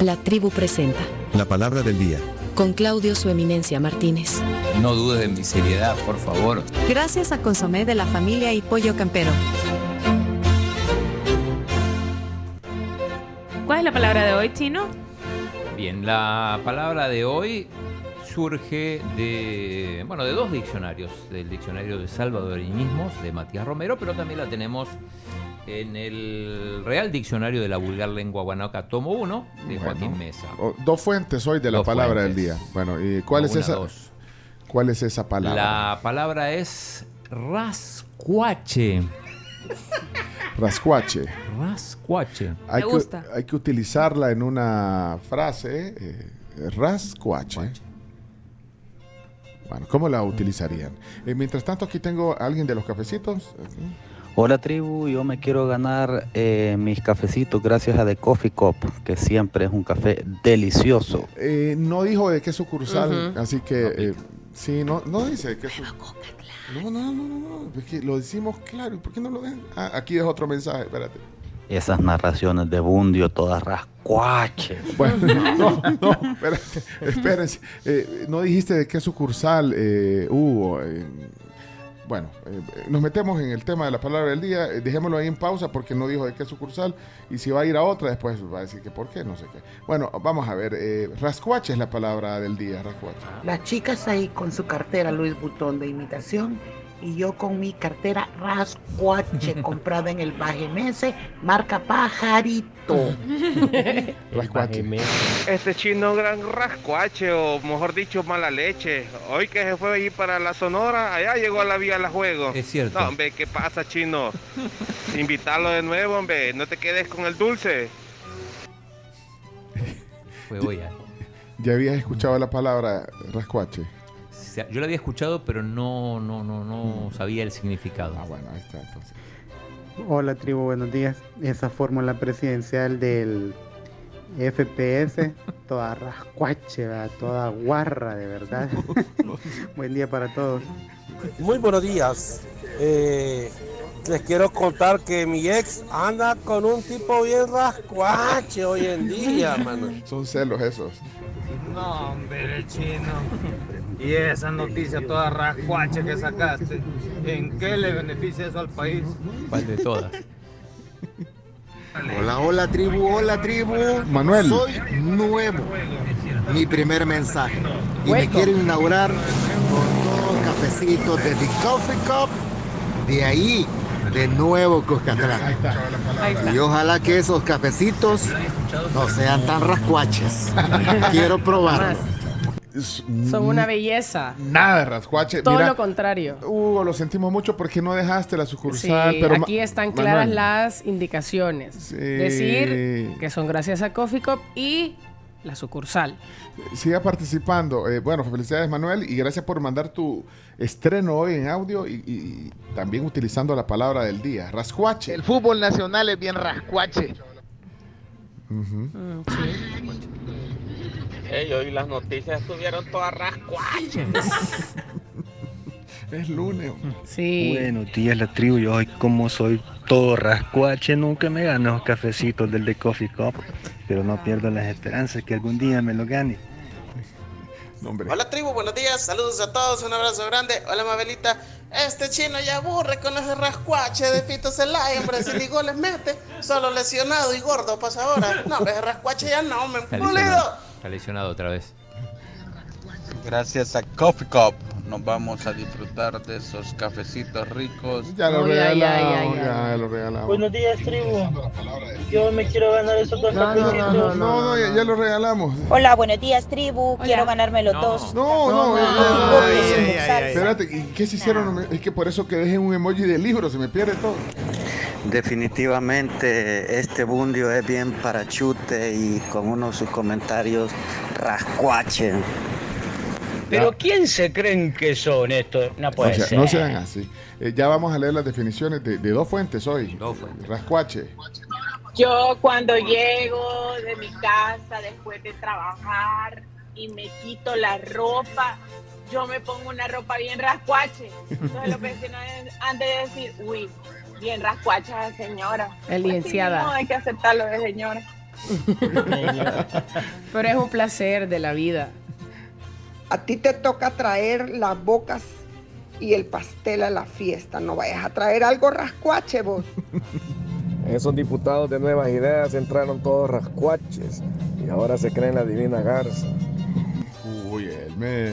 La tribu presenta. La palabra del día. Con Claudio Su Eminencia Martínez. No dudes de mi seriedad, por favor. Gracias a Consomé de la familia y Pollo Campero. ¿Cuál es la palabra de hoy, Chino? Bien, la palabra de hoy surge de, bueno, de dos diccionarios, del diccionario de salvadoreñismos de Matías Romero, pero también la tenemos en el Real Diccionario de la Vulgar Lengua Guanaca, tomo 1, de Joaquín Mesa. O- dos fuentes hoy de la Dos palabra fuentes. del día. Bueno, ¿y cuál No, es una, esa? dos. ¿Cuál es esa palabra? La palabra es rascuache. Rascuache. Rascuache. Hay Me que, gusta. hay que utilizarla en una frase. eh, rascuache. Bueno, ¿cómo la utilizarían? Eh, mientras tanto, aquí tengo a alguien de los cafecitos. Hola tribu, yo me quiero ganar eh, mis cafecitos gracias a The Coffee Cup, que siempre es un café delicioso. Eh, no dijo de qué sucursal, así que eh, sí, no, no dice de qué sucursal. No, no, no, no, no, es que lo decimos claro. ¿y ¿Por qué no lo dejan? Ah, aquí es otro mensaje, espérate. Esas narraciones de Bundio, todas rascuaches. Bueno, no, no, espérate, espérense. Eh, no dijiste de qué sucursal eh, hubo. eh, bueno, eh, nos metemos en el tema de la palabra del día. eh, dejémoslo ahí en pausa porque no dijo de qué sucursal. Y si va a ir a otra, después va a decir que por qué, no sé qué. Bueno, vamos a ver. Eh, rascuache es la palabra del día, rascuache. Las chicas ahí con su cartera Louis Vuitton de imitación y yo con mi cartera Rascuache comprada en el Bajemese, marca Pajarito. Rascuache. Este chino gran rascuache, o mejor dicho, mala leche. Hoy que se fue allí para la Sonora, allá llegó a la vía la juego. Es cierto. No, hombre, ¿qué pasa, chino? Invitarlo de nuevo, hombre. No te quedes con el dulce. Fue hoy. ah. ¿Ya habías escuchado la palabra rascuache? Sea, Yo la había escuchado, pero no, no, no, no sabía el significado. Ah, bueno, ahí está entonces. Hola tribu, buenos días. Esa fórmula presidencial del FPS, toda rascuache, ¿verdad? toda guarra, de verdad. Buen día para todos. Muy buenos días. Eh, les quiero contar que mi ex anda con un tipo bien rascuache hoy en día, mano. Son celos esos. No, hombre, chino. Y esa noticia toda rascuache que sacaste, ¿en qué le beneficia eso al país? ¿Cuál de todas? Hola, hola tribu, hola tribu. Manuel. Soy nuevo. Mi primer mensaje. Y me quiero inaugurar con dos cafecitos de The Coffee Cup. De ahí, de nuevo Cuscatlán. Ahí está. Y ojalá que esos cafecitos no sean tan rascuaches. Quiero probarlo. Es- Son una belleza. Nada de rascuache. Todo Mira, lo contrario. Hugo, lo sentimos mucho porque no dejaste la Sí, sucursal. pero aquí están claras Manuel, las indicaciones. Sí. Decir que son gracias a Coffee Cup y la sucursal. Siga participando. Eh, bueno, felicidades, Manuel, y gracias por mandar tu estreno hoy en audio y, también utilizando la palabra del día. Rascuache. El fútbol nacional es bien rascuache. Ujú. Ey, hoy las noticias estuvieron todas rascuaches. Es lunes. Sí. Buenos días, la tribu. Yo hoy, como soy todo rascuache, nunca me gano los cafecitos del The Coffee Cup. Pero no pierdo las esperanzas que algún día me lo gane. Hola tribu, buenos días, saludos a todos, un abrazo grande. Hola Mabelita, este chino ya aburre con ese rascuache de Fito Celaya, hombre, si ni goles mete, solo lesionado y gordo pasa ahora. No, ese rascuache ya no, me pulido. lesionado. Está lesionado otra vez. Gracias a Coffee Cup nos vamos a disfrutar de esos cafecitos ricos. Ya lo regalamos, ya lo regalamos. Buenos días, tribu. Yo me quiero ganar esos dos No, no, cafecitos. no, no, no, ya, ya lo regalamos. Hola, buenos días, tribu. Quiero ganarme los dos. No, no, no, eh, no, eh, ay, eh, ay, ay, ay. Espérate, ¿y qué se hicieron? Es que por eso que dejen un emoji de libro, se me pierde todo. Definitivamente este Bundio es bien parachute y con uno de sus comentarios rascuache. Pero ¿quién se creen que son estos? No puede O sea, ser. no sean así. Eh, ya vamos a leer las definiciones de, de dos fuentes hoy. Dos fuentes. Rascuache. Yo cuando llego de mi casa después de trabajar y me quito la ropa, yo me pongo una ropa bien rascuache. Entonces los vecinos han de decir, uy, bien rascuacha señora. El Pues sí, no, hay que aceptarlo de señora. Pero es un placer de la vida. A ti te toca traer las bocas y el pastel a la fiesta. No vayas a traer algo rascuache vos. Esos diputados de nuevas ideas entraron todos rascuaches y ahora se creen la divina garza. Uy, el me.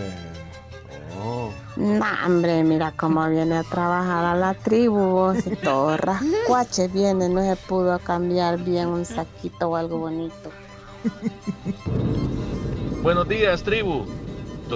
Oh. No, hombre, mira cómo viene a trabajar a la tribu, vos, y todo rascuache viene, no se pudo cambiar bien un saquito o algo bonito. Buenos días, tribu.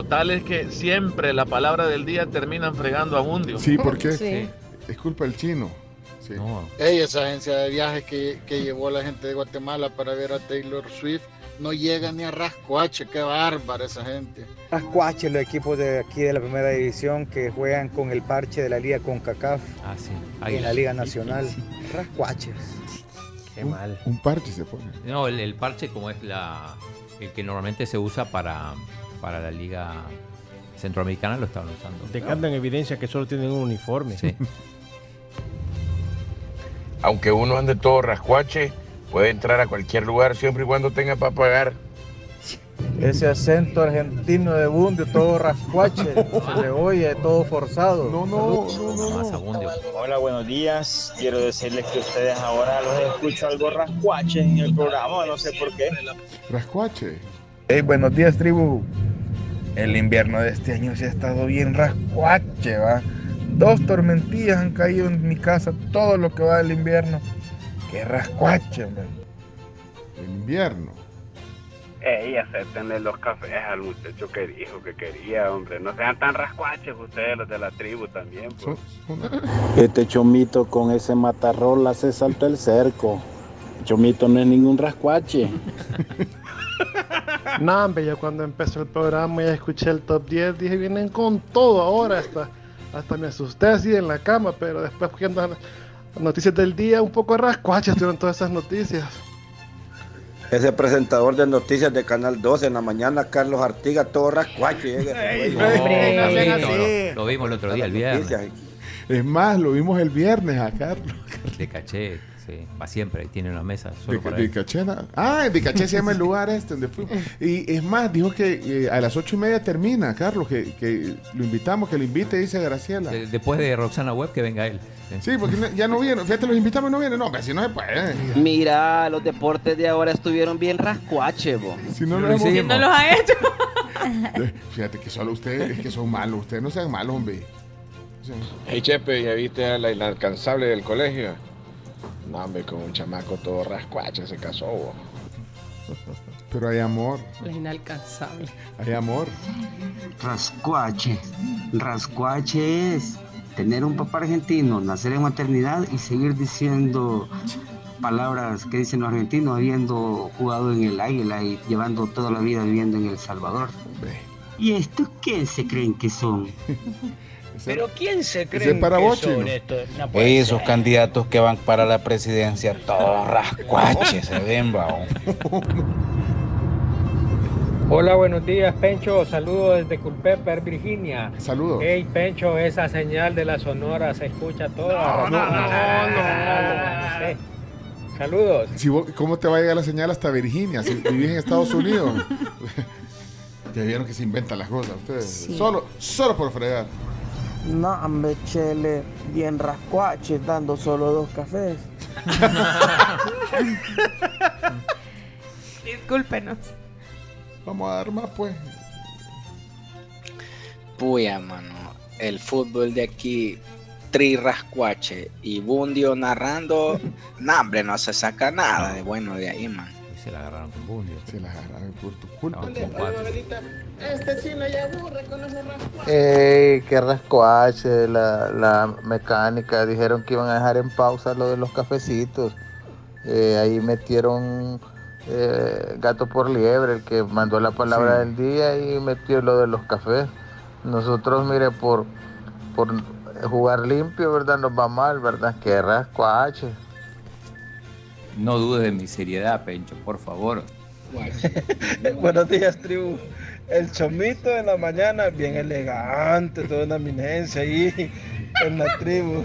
Total es que siempre la palabra del día terminan fregando a Mundio. Sí, ¿por qué? Es culpa del chino. Sí. Ey, esa agencia de viajes que, que llevó a la gente de Guatemala para ver a Taylor Swift no llega ni a Rascuache, qué bárbara esa gente. Rascuache, los equipos de aquí de la primera división que juegan con el parche de la liga con CACAF Ah, sí. en la liga nacional. Rascuaches. Qué mal. Un parche se pone. No, el, el parche como es la el que normalmente se usa para, para la liga centroamericana lo estaban usando. Decantan evidencia que solo tienen un uniforme. Sí. Aunque uno ande todo rascuache, puede entrar a cualquier lugar siempre y cuando tenga para pagar. Ese acento argentino de Bundio, todo rascuache, se le oye, todo forzado. No, no, no, no. Hola, buenos días. Quiero decirles que ustedes ahora los escucho algo rascuache en el programa, no sé por qué. Rascuache. Hey, buenos días, tribu. El invierno de este año se ha estado bien rascuache, va. Dos tormentillas han caído en mi casa todo lo que va del invierno. Qué rascuache, hombre. El invierno. Ey, acéptenle los cafés al muchacho que dijo que quería, hombre. No sean tan rascuaches ustedes, los de la tribu también, pues. Este chomito con ese matarrola se saltó el cerco. Chomito no es ningún rascuache. No, hombre, yo cuando empezó el programa y escuché el top 10, dije, vienen con todo ahora. Hasta, hasta me asusté así en la cama, pero después viendo las noticias del día, un poco rascuaches tuvieron todas esas noticias. Ese presentador de noticias de Canal 12 en la mañana, Carlos Artiga, todo rascuache. llega ese güey. No, no, no, lo vimos el otro día, el viernes. Es más, lo vimos el viernes a Carlos. De caché, sí. Va siempre, tiene una mesa. De, Solo para Ah, de Caché se llama el lugar este donde fuimos. Y es más, dijo que eh, a las ocho y media termina, Carlos, que, que lo invitamos, que lo invite, dice Graciela. De- Después de Roxana Web, que venga él. Sí, porque ya no viene. Fíjate, los invitamos y no vienen. No, pero si no se puede. Mira, los deportes de ahora estuvieron bien rascuache, bo. Si no lo hemos-. No los ha hecho. Eh, Fíjate que solo ustedes es que son malos. Ustedes no sean malos, hombre. Sí. Hey, Chepe, ¿ya viste a la inalcanzable del colegio? No, hombre, con un chamaco todo rascuache se casó, bo. Pero hay amor, La inalcanzable. hay amor. Rascuache. Rascuache es tener un papá argentino, nacer en maternidad y seguir diciendo palabras que dicen los argentinos habiendo jugado en el águila y llevando toda la vida viviendo en El Salvador. ¿Y estos qué se creen que son? Pero ¿quién se cree es para que vos, son estos? No puede esos ser. candidatos que van para la presidencia, todos rascuaches se ven, va. Hola, buenos días, Pencho. Saludos desde Culpeper, Virginia. Saludos. Hey, Pencho, esa señal de la Sonora se escucha toda. No, no, no, Saludos. Si vos- ¿Cómo te va a llegar la señal hasta Virginia? Si vivís en Estados Unidos. ya vieron que se inventan las cosas ustedes. Sí. Solo, solo por fregar. No, hombre, chele, bien rascuache, dando solo dos cafés. Discúlpenos. Vamos a dar más, pues. Puya, mano. El fútbol de aquí, Tri Rascuache y Bundio narrando. no, hombre, no se saca nada de bueno de ahí, man. Se la agarraron con Bundio. Se la agarraron por tu culpa. Este chino ya aburre con ese rascuache. Ey, qué rascuache, la, la mecánica. Dijeron que iban a dejar en pausa lo de los cafecitos. Eh, ahí metieron eh, gato por liebre, el que mandó la palabra Sí. del día y metió lo de los cafés. Nosotros, mire, por, por jugar limpio, ¿verdad? Nos va mal, ¿verdad? Qué rascuache. No dudes de mi seriedad, Pencho, por favor. Buenos días, tribu. El chomito en la mañana, bien elegante, toda una eminencia ahí en la tribu.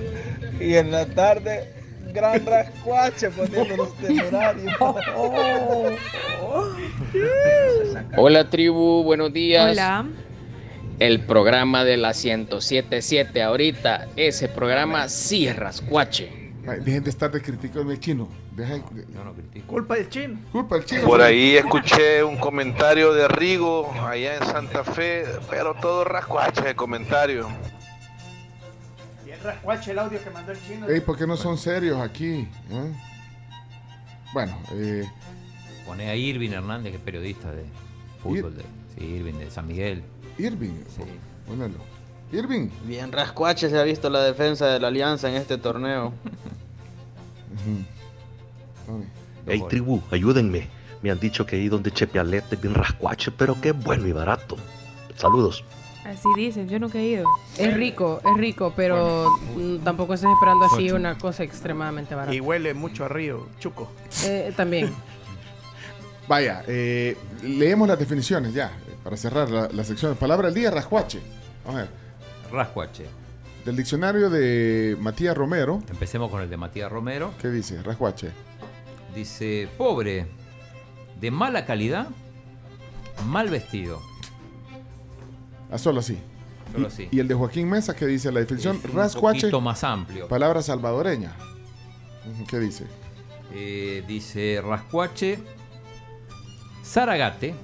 Y en la tarde, gran rascuache poniéndonos este horario. Hola tribu, buenos días. Hola. El programa de la 1077 ahorita, ese programa sí es rascuache. Dejen de estar de criticando el chino. Dejen de- Culpa del chino. Culpa del chino. Por ahí escuché un comentario de Rigo allá en Santa Fe, pero todo rascuache de comentario. Bien rascuache el audio que mandó el chino. Ey, ¿por qué no son serios aquí? eh? Bueno, eh, Pone a Irving Hernández, que es periodista de fútbol. De, sí, Irving de San Miguel. Irving, ponelo. Irving. Bien rascuache se ha visto la defensa de la Alianza en este torneo. Hey tribu, ayúdenme. Me han dicho que ahí donde Chepialete es bien rascuache, pero qué bueno y barato. Saludos. Así dicen, yo nunca he ido. Es rico, es rico, pero mm, tampoco estés esperando así Ocho. una cosa extremadamente barata. Y huele mucho a río, chuco. Eh, también. Vaya, eh, leemos las definiciones ya, eh, para cerrar la, la sección. Palabra del día, rascuache. Vamos a ver. Rascuache. Del diccionario de Matías Romero. Empecemos con el de Matías Romero. ¿Qué dice? Rascuache. Dice, pobre, de mala calidad, mal vestido. Ah, solo así. Solo y, así. y el de Joaquín Mesa, que dice la definición? Es un rascuache. poquito más amplio. Palabra salvadoreña. ¿Qué dice? Eh, dice rascuache, zaragate,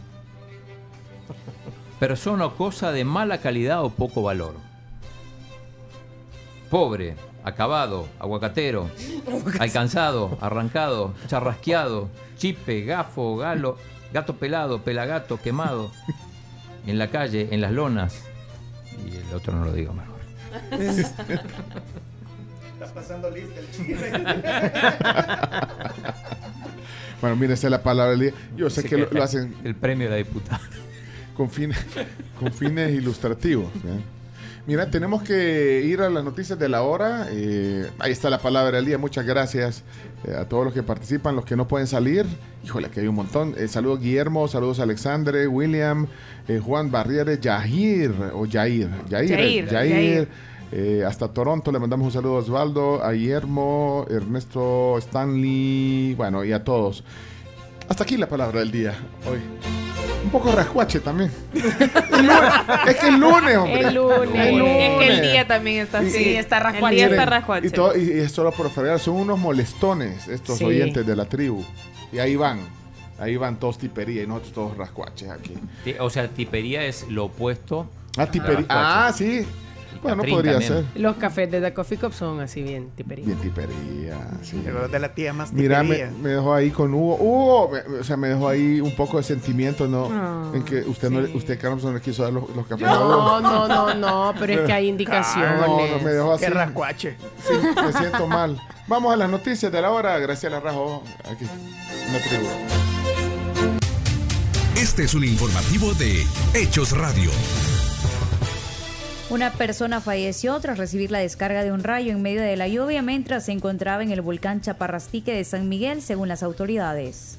persona o cosa de mala calidad o poco valor. Pobre, acabado, aguacatero, alcanzado, arrancado, charrasqueado, chipe, gafo, galo, gato pelado, pelagato, quemado, en la calle, en las lonas. Y el otro no lo digo mejor. Estás pasando lista el chino. Bueno, mire, esa es la palabra del día. Yo sé Dice que lo, que lo hacen El premio de la diputada. con fines, con fines ilustrativos. ¿eh? Mira, tenemos que ir a las noticias de la hora. eh, ahí está la palabra del día. Muchas gracias eh, a todos los que participan, los que no pueden salir. Híjole, que hay un montón. Eh, saludos Guillermo, saludos Alexandre, William, Juan Barriere, Yahir, o Yair, Yair, Yair, Yair. Yair. eh, hasta Toronto le mandamos un saludo a Osvaldo, a Guillermo, Ernesto, Stanley, bueno, y a todos. Hasta aquí la palabra del día hoy. Un poco rascuache también. El lunes. es que el lunes, hombre. El lunes. El Es que el lunes. día también está así. Está rascuache. El día está rascuache. Y, todo- y- y es solo por fregar, son unos molestones estos Sí. oyentes de la tribu. Y ahí van, ahí van todos tipería y nosotros todos rascuaches aquí. O sea, tipería es lo opuesto. Ah, tipería. Ah, sí. Bueno, Catrín podría también. ser. Los cafés de The Coffee Cup son así bien tiperín. Bien tipería, sí. Llegó de la tía más Mira, me, tipería. me dejó ahí con Hugo. Hugo, me- o sea, me dejó ahí un poco de sentimiento, ¿no? Ah, en que usted, no, usted Carlos, no le quiso dar los, los cafés a No, Hugo. no, no, no, pero es que hay indicaciones. Ah, no, no, me dejó así. Qué rascuache. Sí, me siento mal. Vamos a las noticias de la hora. Graciela Rajo, aquí, en la tribu. Este es un informativo de Hechos Radio. Una persona falleció tras recibir la descarga de un rayo en medio de la lluvia mientras se encontraba en el volcán Chaparrastique de San Miguel, según las autoridades.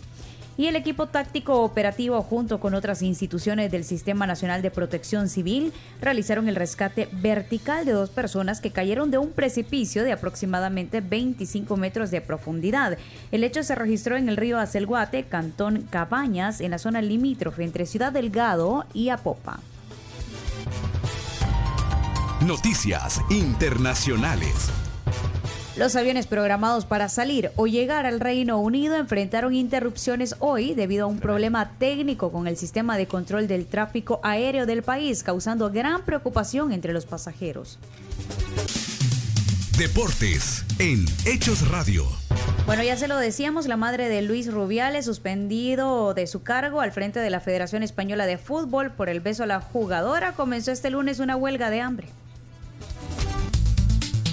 Y el equipo táctico operativo, junto con otras instituciones del Sistema Nacional de Protección Civil, realizaron el rescate vertical de dos personas que cayeron de un precipicio de aproximadamente 25 metros de profundidad. El hecho se registró en el río Acelguate, Cantón Cabañas, en la zona limítrofe entre Ciudad Delgado y Apopa. Noticias internacionales. Los aviones programados para salir o llegar al Reino Unido enfrentaron interrupciones hoy debido a un problema técnico con el sistema de control del tráfico aéreo del país, causando gran preocupación entre los pasajeros. Deportes en Hechos Radio. Bueno, ya se lo decíamos, la madre de Luis Rubiales suspendido de su cargo al frente de la Federación Española de Fútbol por el beso a la jugadora comenzó este lunes una huelga de hambre.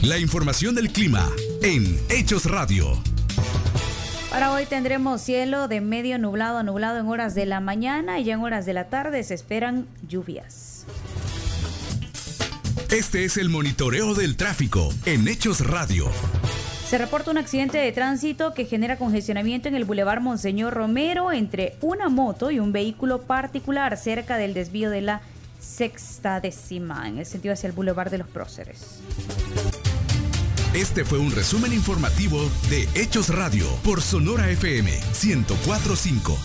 La información del clima en Hechos Radio. Para hoy tendremos cielo de medio nublado a nublado en horas de la mañana y ya en horas de la tarde se esperan lluvias. Este es el monitoreo del tráfico en Hechos Radio. Se reporta un accidente de tránsito que genera congestionamiento en el Boulevard Monseñor Romero entre una moto y un vehículo particular cerca del desvío de la sexta décima en el sentido hacia el Boulevard de los Próceres. Este fue un resumen informativo de Hechos Radio por Sonora FM 1045.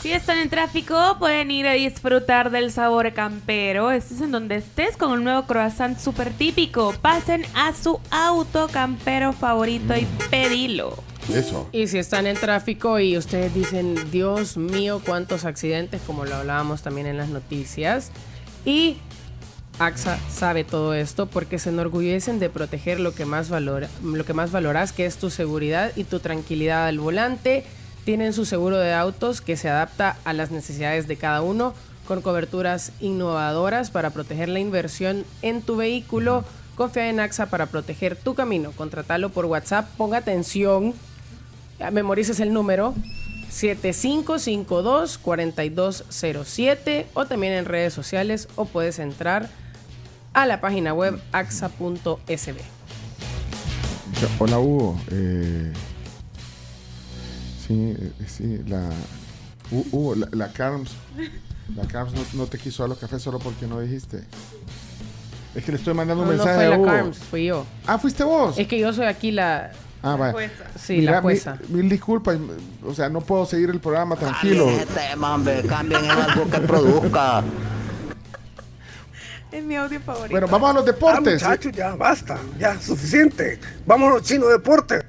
Si están en tráfico, pueden ir a disfrutar del sabor campero. Estés en donde estés con un nuevo croissant súper típico. Pasen a su auto campero favorito y pedilo. Eso. Y si están en tráfico y ustedes dicen, Dios mío, cuántos accidentes, como lo hablábamos también en las noticias. Y AXA sabe todo esto porque se enorgullecen de proteger lo que más valora, lo que más valoras, que es tu seguridad y tu tranquilidad al volante. Tienen su seguro de autos que se adapta a las necesidades de cada uno con coberturas innovadoras para proteger la inversión en tu vehículo. Confía en AXA para proteger tu camino. Contratalo por WhatsApp. Ponga atención. Memorices el número 7552-4207 o también en redes sociales o puedes entrar a la página web axa.sb. Hola Hugo. Eh, sí, eh, sí, la Hu- Hugo, la, la Carms, la Carms no, no te quiso dar los cafés solo porque no dijiste. Es que le estoy mandando No, un no mensaje fue a la Hugo. Carms, fui yo. Ah, fuiste vos. Es que yo soy aquí la... Ah, vaya. Sí, Mira, la jueza. Mil, disculpas, o sea, no puedo seguir el programa tranquilo. Cambien hombre, cambien en algo que produzca. Es mi audio favorito. Bueno, vamos a los deportes. Ah, muchachos, ya basta, ya suficiente. Vámonos, chino deporte.